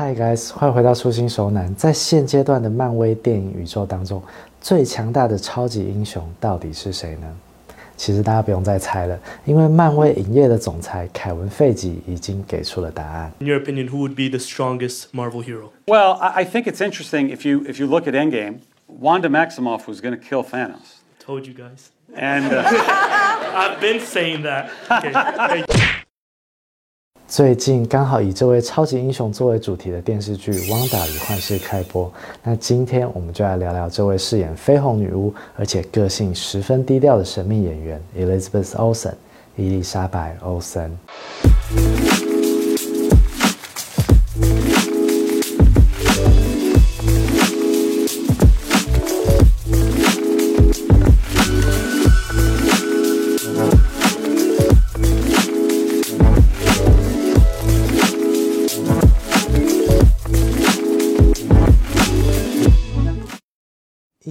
Hi guys，欢迎回到初心手男。在现阶段的漫威电影宇宙当中，最强大的超级英雄到底是谁呢？其实大家不用再猜了，因为漫威影业的总裁凯文·费吉已经给出了答案。In your opinion, who would be the strongest Marvel hero? Well, I, I think it's interesting if you if you look at Endgame, Wanda Maximoff was going to kill Thanos, Told you guys. and uh, I've been saying that. Okay. 最近刚好以这位超级英雄作为主题的电视剧《汪达与幻视》开播，那今天我们就来聊聊这位饰演绯红女巫，而且个性十分低调的神秘演员 Elizabeth Olsen，伊丽莎白·欧森。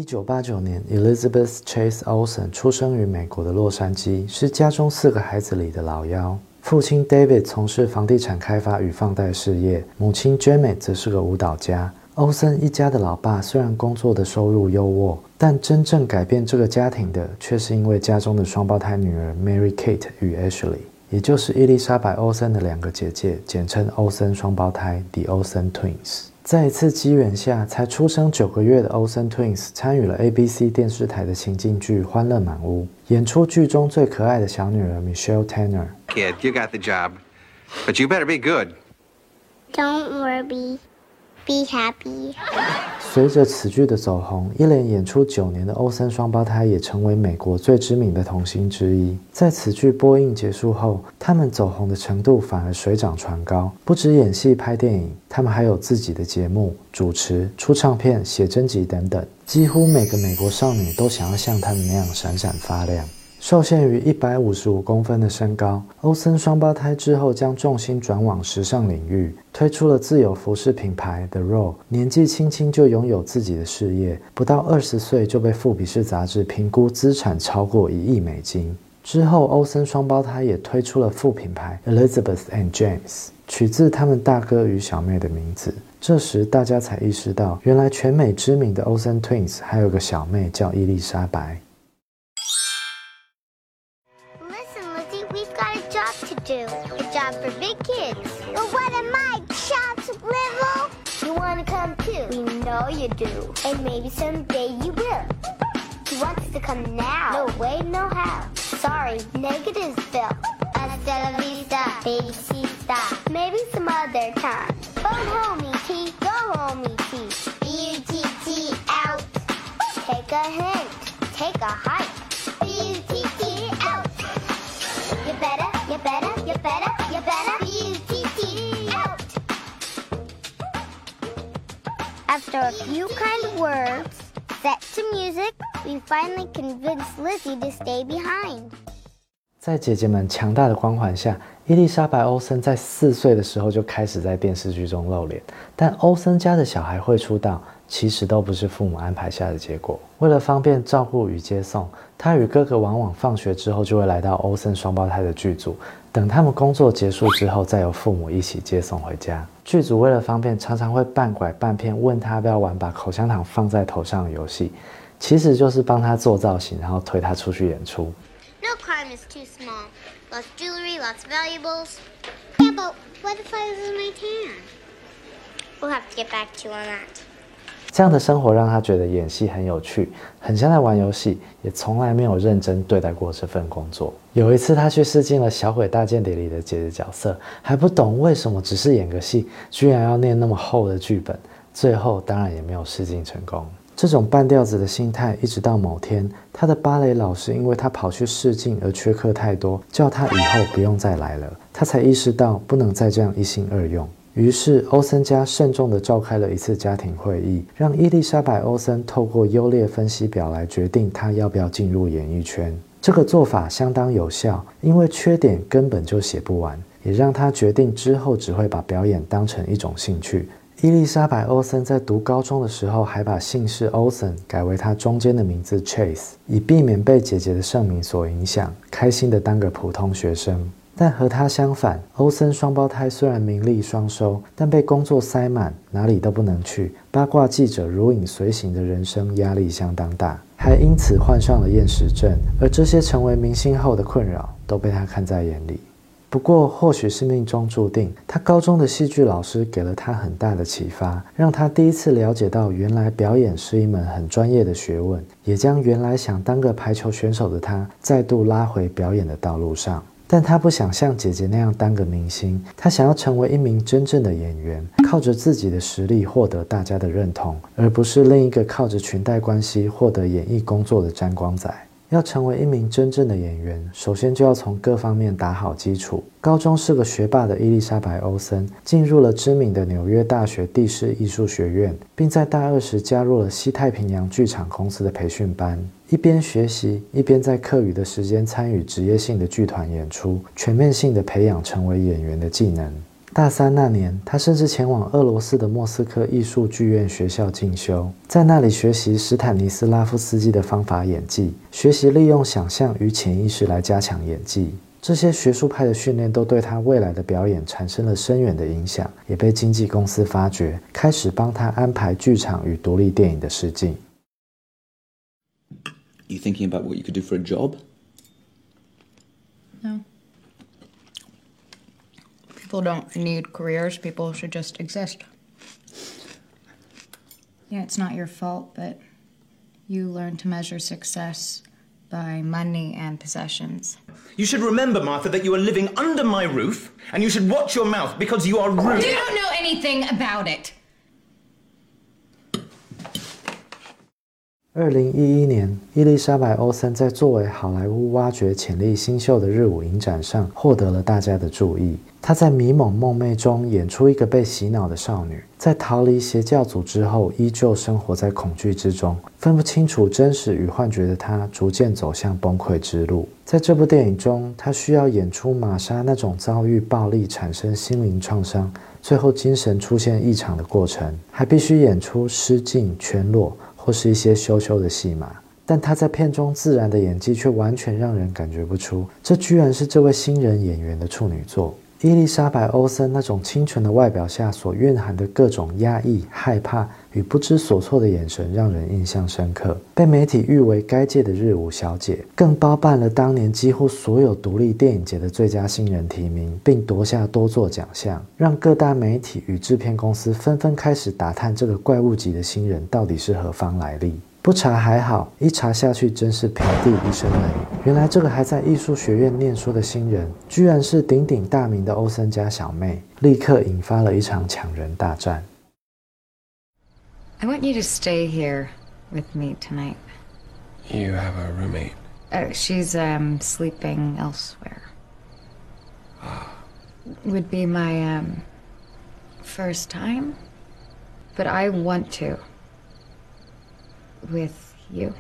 一九八九年，Elizabeth Chase Olsen 出生于美国的洛杉矶，是家中四个孩子里的老幺。父亲 David 从事房地产开发与放贷事业，母亲 j a m e 则是个舞蹈家。欧森一家的老爸虽然工作的收入优渥，但真正改变这个家庭的，却是因为家中的双胞胎女儿 Mary Kate 与 Ashley，也就是伊丽莎白·欧森的两个姐姐，简称欧森双胞胎 （The Olsen Twins）。在一次机缘下，才出生九个月的 Olsen Twins 参与了 ABC 电视台的情境剧《欢乐满屋》，演出剧中最可爱的小女儿 Michelle Tanner。Kid, you got the job. But you better be good. Don't worry. Be happy. 随着此剧的走红，一连演出九年的欧森双胞胎也成为美国最知名的童星之一。在此剧播映结束后，他们走红的程度反而水涨船高。不止演戏、拍电影，他们还有自己的节目、主持、出唱片、写真集等等。几乎每个美国少女都想要像他们那样闪闪发亮。受限于一百五十五公分的身高，欧森双胞胎之后将重心转往时尚领域，推出了自有服饰品牌 The Row。年纪轻轻就拥有自己的事业，不到二十岁就被富比士杂志评估资产超过一亿美金。之后，欧森双胞胎也推出了副品牌 Elizabeth and James，取自他们大哥与小妹的名字。这时，大家才意识到，原来全美知名的 Olsen Twins 还有个小妹叫伊丽莎白。Kids. But what am I, Chops Little? You want to come too? We know you do. And maybe someday you will. He wants to come now. No way, no how. Sorry, negative Bill. Hasta la vista, sister. Maybe some other time. Phone homie T, go homie T. B-U-T-T out. Take a hint, take a hike. B-U-T-T out. You better, you better, you better, you better. After a few kind words, set to music, we finally convinced Lizzie to stay behind. 在姐姐们强大的光环下，伊丽莎白·欧森在四岁的时候就开始在电视剧中露脸。但欧森家的小孩会出道，其实都不是父母安排下的结果。为了方便照顾与接送，他与哥哥往往放学之后就会来到欧森双胞胎的剧组，等他们工作结束之后，再由父母一起接送回家。剧组为了方便，常常会半拐半骗问他要不要玩把口香糖放在头上的游戏，其实就是帮他做造型，然后推他出去演出。No crime is too small. Lots of jewelry, lots of valuables. Yeah, but what if I lose my tan? We'll have to get back to you on that. 这样的生活让他觉得演戏很有趣，很像在玩游戏，也从来没有认真对待过这份工作。有一次，他去试镜了《小鬼大间谍》里的姐姐角色，还不懂为什么只是演个戏，居然要念那么厚的剧本，最后当然也没有试镜成功。这种半吊子的心态，一直到某天，他的芭蕾老师因为他跑去试镜而缺课太多，叫他以后不用再来了，他才意识到不能再这样一心二用。于是，欧森家慎重地召开了一次家庭会议，让伊丽莎白·欧森透过优劣分析表来决定她要不要进入演艺圈。这个做法相当有效，因为缺点根本就写不完，也让她决定之后只会把表演当成一种兴趣。伊丽莎白·欧森在读高中的时候，还把姓氏 Olsen 改为她中间的名字 Chase，以避免被姐姐的盛名所影响，开心的当个普通学生。但和他相反，欧森双胞胎虽然名利双收，但被工作塞满，哪里都不能去。八卦记者如影随形的人生压力相当大，还因此患上了厌食症。而这些成为明星后的困扰，都被他看在眼里。不过，或许是命中注定，他高中的戏剧老师给了他很大的启发，让他第一次了解到原来表演是一门很专业的学问，也将原来想当个排球选手的他再度拉回表演的道路上。但他不想像姐姐那样当个明星，他想要成为一名真正的演员，靠着自己的实力获得大家的认同，而不是另一个靠着裙带关系获得演艺工作的沾光仔。要成为一名真正的演员，首先就要从各方面打好基础。高中是个学霸的伊丽莎白·欧森，进入了知名的纽约大学地势艺术学院，并在大二时加入了西太平洋剧场公司的培训班。一边学习，一边在课余的时间参与职业性的剧团演出，全面性的培养成为演员的技能。大三那年，他甚至前往俄罗斯的莫斯科艺术剧院学校进修，在那里学习斯坦尼斯拉夫斯基的方法演技，学习利用想象与潜意识来加强演技。这些学术派的训练都对他未来的表演产生了深远的影响，也被经纪公司发掘，开始帮他安排剧场与独立电影的试镜。You thinking about what you could do for a job? People don't need careers, people should just exist. Yeah, it's not your fault, but you learn to measure success by money and possessions. You should remember, Martha, that you are living under my roof, and you should watch your mouth because you are rude. You don't know anything about it. 二零一一年，伊丽莎白·欧森在作为好莱坞挖掘潜力新秀的日舞影展上获得了大家的注意。她在迷蒙梦寐中演出一个被洗脑的少女，在逃离邪教组织后，依旧生活在恐惧之中，分不清楚真实与幻觉的她，逐渐走向崩溃之路。在这部电影中，她需要演出玛莎那种遭遇暴力产生心灵创伤，最后精神出现异常的过程，还必须演出失禁、全裸。或是一些羞羞的戏码，但他在片中自然的演技却完全让人感觉不出，这居然是这位新人演员的处女作。伊丽莎白·欧森那种清纯的外表下所蕴含的各种压抑、害怕与不知所措的眼神，让人印象深刻。被媒体誉为该届的日舞小姐，更包办了当年几乎所有独立电影节的最佳新人提名，并夺下多座奖项，让各大媒体与制片公司纷纷开始打探这个怪物级的新人到底是何方来历。不查还好，一查下去真是平地一声雷。原来这个还在艺术学院念书的新人，居然是鼎鼎大名的欧森家小妹，立刻引发了一场抢人大战。I want you to stay here with me tonight. You have a roommate. Uh, she's um, sleeping elsewhere. Would be my um, first time, but I want to. With you.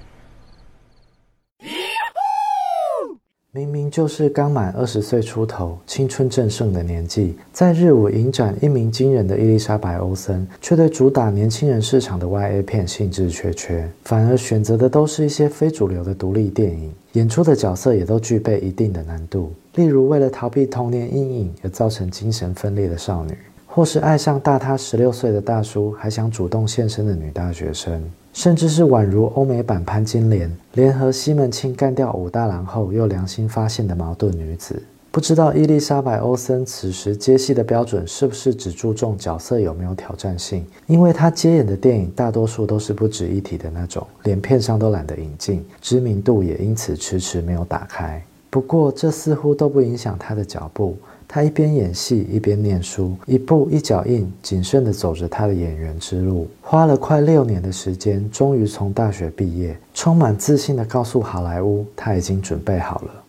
明明就是刚满二十岁出头、青春正盛的年纪，在日舞影展一鸣惊人的伊丽莎白·欧森，却对主打年轻人市场的 YA 片兴致缺缺，反而选择的都是一些非主流的独立电影，演出的角色也都具备一定的难度，例如为了逃避童年阴影而造成精神分裂的少女，或是爱上大他十六岁的大叔还想主动献身的女大学生。甚至是宛如欧美版潘金莲联合西门庆干掉武大郎后又良心发现的矛盾女子，不知道伊丽莎白·欧森此时接戏的标准是不是只注重角色有没有挑战性？因为她接演的电影大多数都是不值一提的那种，连片商都懒得引进，知名度也因此迟迟没有打开。不过这似乎都不影响她的脚步。他一边演戏一边念书，一步一脚印，谨慎地走着他的演员之路。花了快六年的时间，终于从大学毕业，充满自信地告诉好莱坞，他已经准备好了。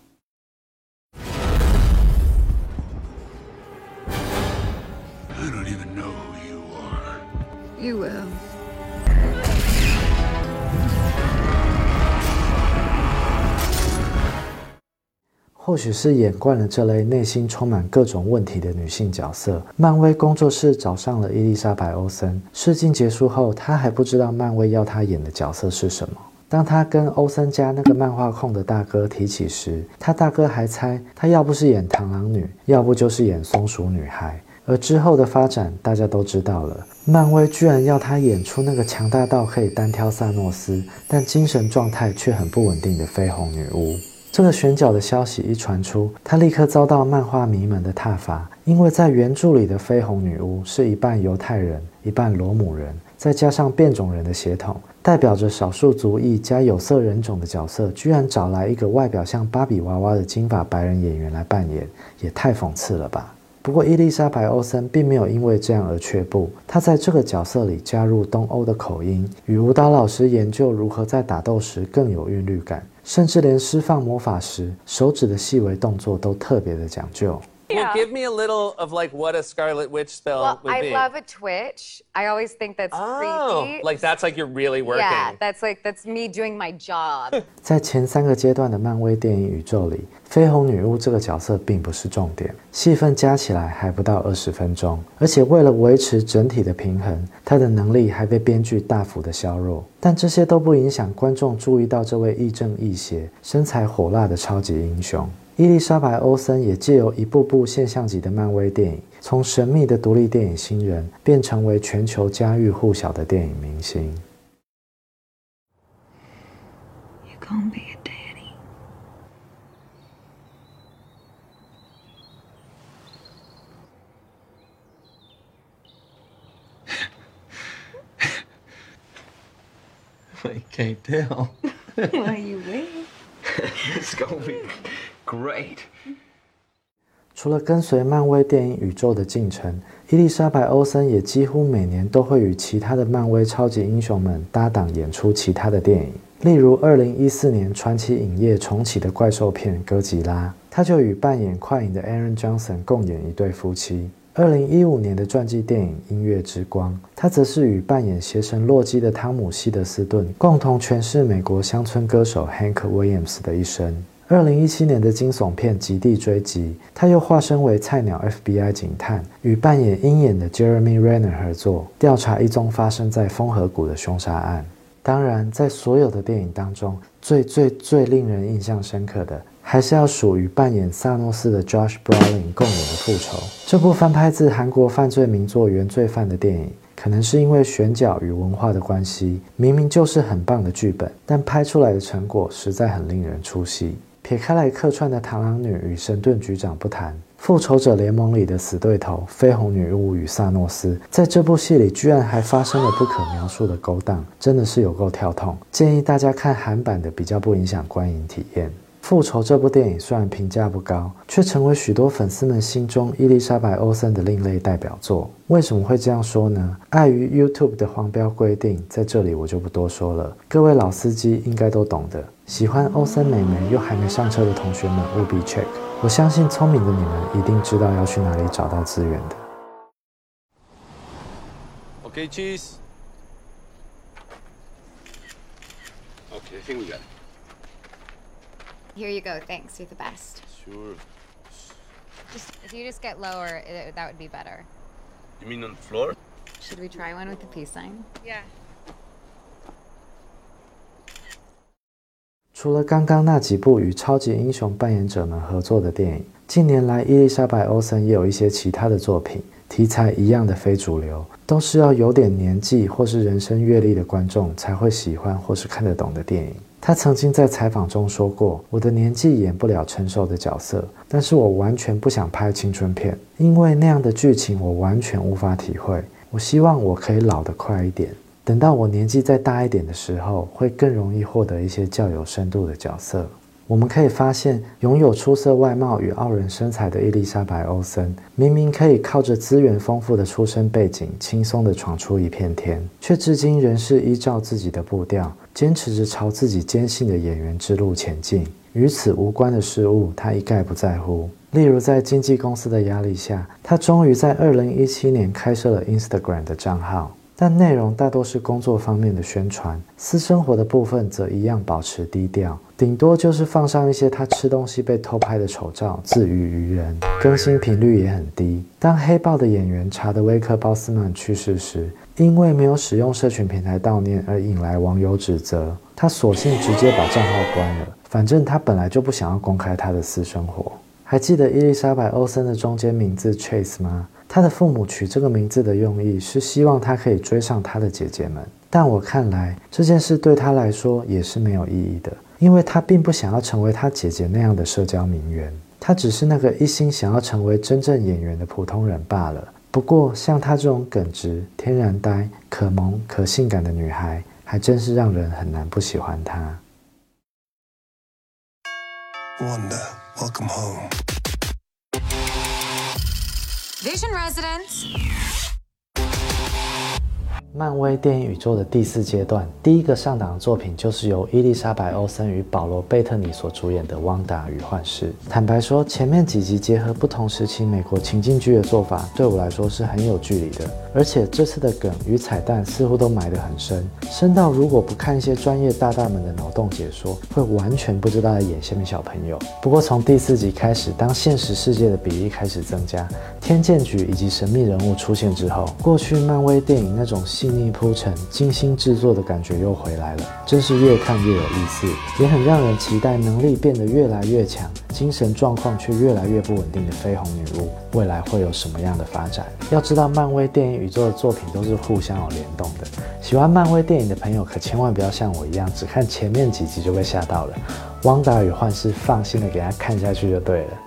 或许是演惯了这类内心充满各种问题的女性角色，漫威工作室找上了伊丽莎白·欧森。试镜结束后，她还不知道漫威要她演的角色是什么。当她跟欧森家那个漫画控的大哥提起时，他大哥还猜她要不是演螳螂女，要不就是演松鼠女孩。而之后的发展，大家都知道了。漫威居然要他演出那个强大到可以单挑萨诺斯，但精神状态却很不稳定的绯红女巫。这个选角的消息一传出，他立刻遭到漫画迷们的挞伐，因为在原著里的绯红女巫是一半犹太人，一半罗姆人，再加上变种人的血统，代表着少数族裔加有色人种的角色，居然找来一个外表像芭比娃娃的金发白人演员来扮演，也太讽刺了吧！不过，伊丽莎白·欧森并没有因为这样而却步。她在这个角色里加入东欧的口音，与舞蹈老师研究如何在打斗时更有韵律感，甚至连释放魔法时手指的细微动作都特别的讲究。Well, give me a little of like what a Scarlet Witch spell Well, would I be. love a twitch. I always think that's oh, creepy. like that's like you're really working. Yeah, that's like that's me doing my job. 在前三个阶段的漫威电影宇宙里，绯红女巫这个角色并不是重点，戏份加起来还不到二十分钟，而且为了维持整体的平衡，她的能力还被编剧大幅的削弱。但这些都不影响观众注意到这位亦正亦邪、身材火辣的超级英雄。伊丽莎白·欧森也借由一部部现象级的漫威电影，从神秘的独立电影新人，变成为全球家喻户晓的电影明星。You gonna be a daddy. I can't tell. Why you wait? It's gonna be great. 除了跟随漫威电影宇宙的进程，伊丽莎白·欧森也几乎每年都会与其他的漫威超级英雄们搭档演出其他的电影。例如，二零一四年传奇影业重启的怪兽片《哥吉拉》，他就与扮演快影的 Aaron Johnson 共演一对夫妻。二零一五年的传记电影《音乐之光》，他则是与扮演邪神洛基的汤姆·希德斯顿共同诠释美国乡村歌手 Hank Williams 的一生。二零一七年的惊悚片《极地追击》，他又化身为菜鸟 FBI 警探，与扮演鹰眼的 Jeremy Renner 合作，调查一宗发生在风河谷的凶杀案。当然，在所有的电影当中，最最最令人印象深刻的，还是要属于扮演萨诺斯的 Josh Brolin 共演的《复仇》这部翻拍自韩国犯罪名作《原罪犯》的电影。可能是因为选角与文化的关系，明明就是很棒的剧本，但拍出来的成果实在很令人出戏。撇开来客串的螳螂女与神盾局长不谈，复仇者联盟里的死对头绯红女巫与萨诺斯，在这部戏里居然还发生了不可描述的勾当，真的是有够跳痛。建议大家看韩版的，比较不影响观影体验。复仇这部电影虽然评价不高，却成为许多粉丝们心中伊丽莎白·欧森的另类代表作。为什么会这样说呢？碍于 YouTube 的黄标规定，在这里我就不多说了。各位老司机应该都懂的。喜欢欧森美眉又还没上车的同学们，务必 check。我相信聪明的你们一定知道要去哪里找到资源的。Okay, cheese. Okay, I think we got it. Here you go. Thanks. You're the best. Sure. Just if you just get lower, it, that would be better. You mean on the floor? Should we try one with the peace sign? Yeah. 除了刚刚那几部与超级英雄扮演者们合作的电影，近年来伊丽莎白·欧森也有一些其他的作品，题材一样的非主流，都是要有点年纪或是人生阅历的观众才会喜欢或是看得懂的电影。他曾经在采访中说过：“我的年纪演不了成熟的角色，但是我完全不想拍青春片，因为那样的剧情我完全无法体会。我希望我可以老得快一点。”等到我年纪再大一点的时候，会更容易获得一些较有深度的角色。我们可以发现，拥有出色外貌与傲人身材的伊丽莎白·欧森，明明可以靠着资源丰富的出身背景，轻松地闯出一片天，却至今仍是依照自己的步调，坚持着朝自己坚信的演员之路前进。与此无关的事物，他一概不在乎。例如，在经纪公司的压力下，他终于在2017年开设了 Instagram 的账号。但内容大多是工作方面的宣传，私生活的部分则一样保持低调，顶多就是放上一些他吃东西被偷拍的丑照，自娱于人。更新频率也很低。当黑豹的演员查德威克·鲍斯曼去世时，因为没有使用社群平台悼念而引来网友指责，他索性直接把账号关了。反正他本来就不想要公开他的私生活。还记得伊丽莎白·欧森的中间名字 Chase 吗？他的父母取这个名字的用意是希望他可以追上他的姐姐们。但我看来这件事对他来说也是没有意义的，因为他并不想要成为他姐姐那样的社交名媛，他只是那个一心想要成为真正演员的普通人罢了。不过，像她这种耿直、天然呆、可萌可性感的女孩，还真是让人很难不喜欢她。Wanda, welcome home. Vision Residence 漫威电影宇宙的第四阶段，第一个上档的作品就是由伊丽莎白·欧森与保罗·贝特尼所主演的《汪达与幻视》。坦白说，前面几集结合不同时期美国情境剧的做法，对我来说是很有距离的。而且这次的梗与彩蛋似乎都埋得很深，深到如果不看一些专业大大们的脑洞解说，会完全不知道在演什么小朋友。不过从第四集开始，当现实世界的比例开始增加，天剑局以及神秘人物出现之后，过去漫威电影那种。细腻铺陈、精心制作的感觉又回来了，真是越看越有意思，也很让人期待能力变得越来越强、精神状况却越来越不稳定的绯红女巫未来会有什么样的发展？要知道，漫威电影宇宙的作品都是互相有联动的。喜欢漫威电影的朋友可千万不要像我一样，只看前面几集就被吓到了。汪达与幻视，放心的给他看下去就对了。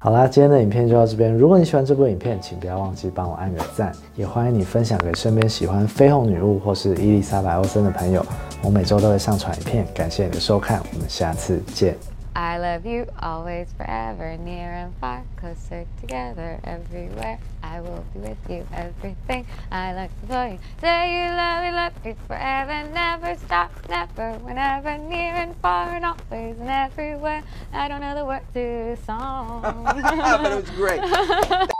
好啦，今天的影片就到这边。如果你喜欢这部影片，请不要忘记帮我按个赞，也欢迎你分享给身边喜欢绯红女巫或是伊丽莎白·欧森的朋友。我每周都会上传影片，感谢你的收看，我们下次见。I love you always, forever, near and far, closer together everywhere. I will be with you, everything I like to tell you. Say you love me, love me forever, never stop, never, whenever, near and far, and always and everywhere. I don't know the words to the song. but it was great.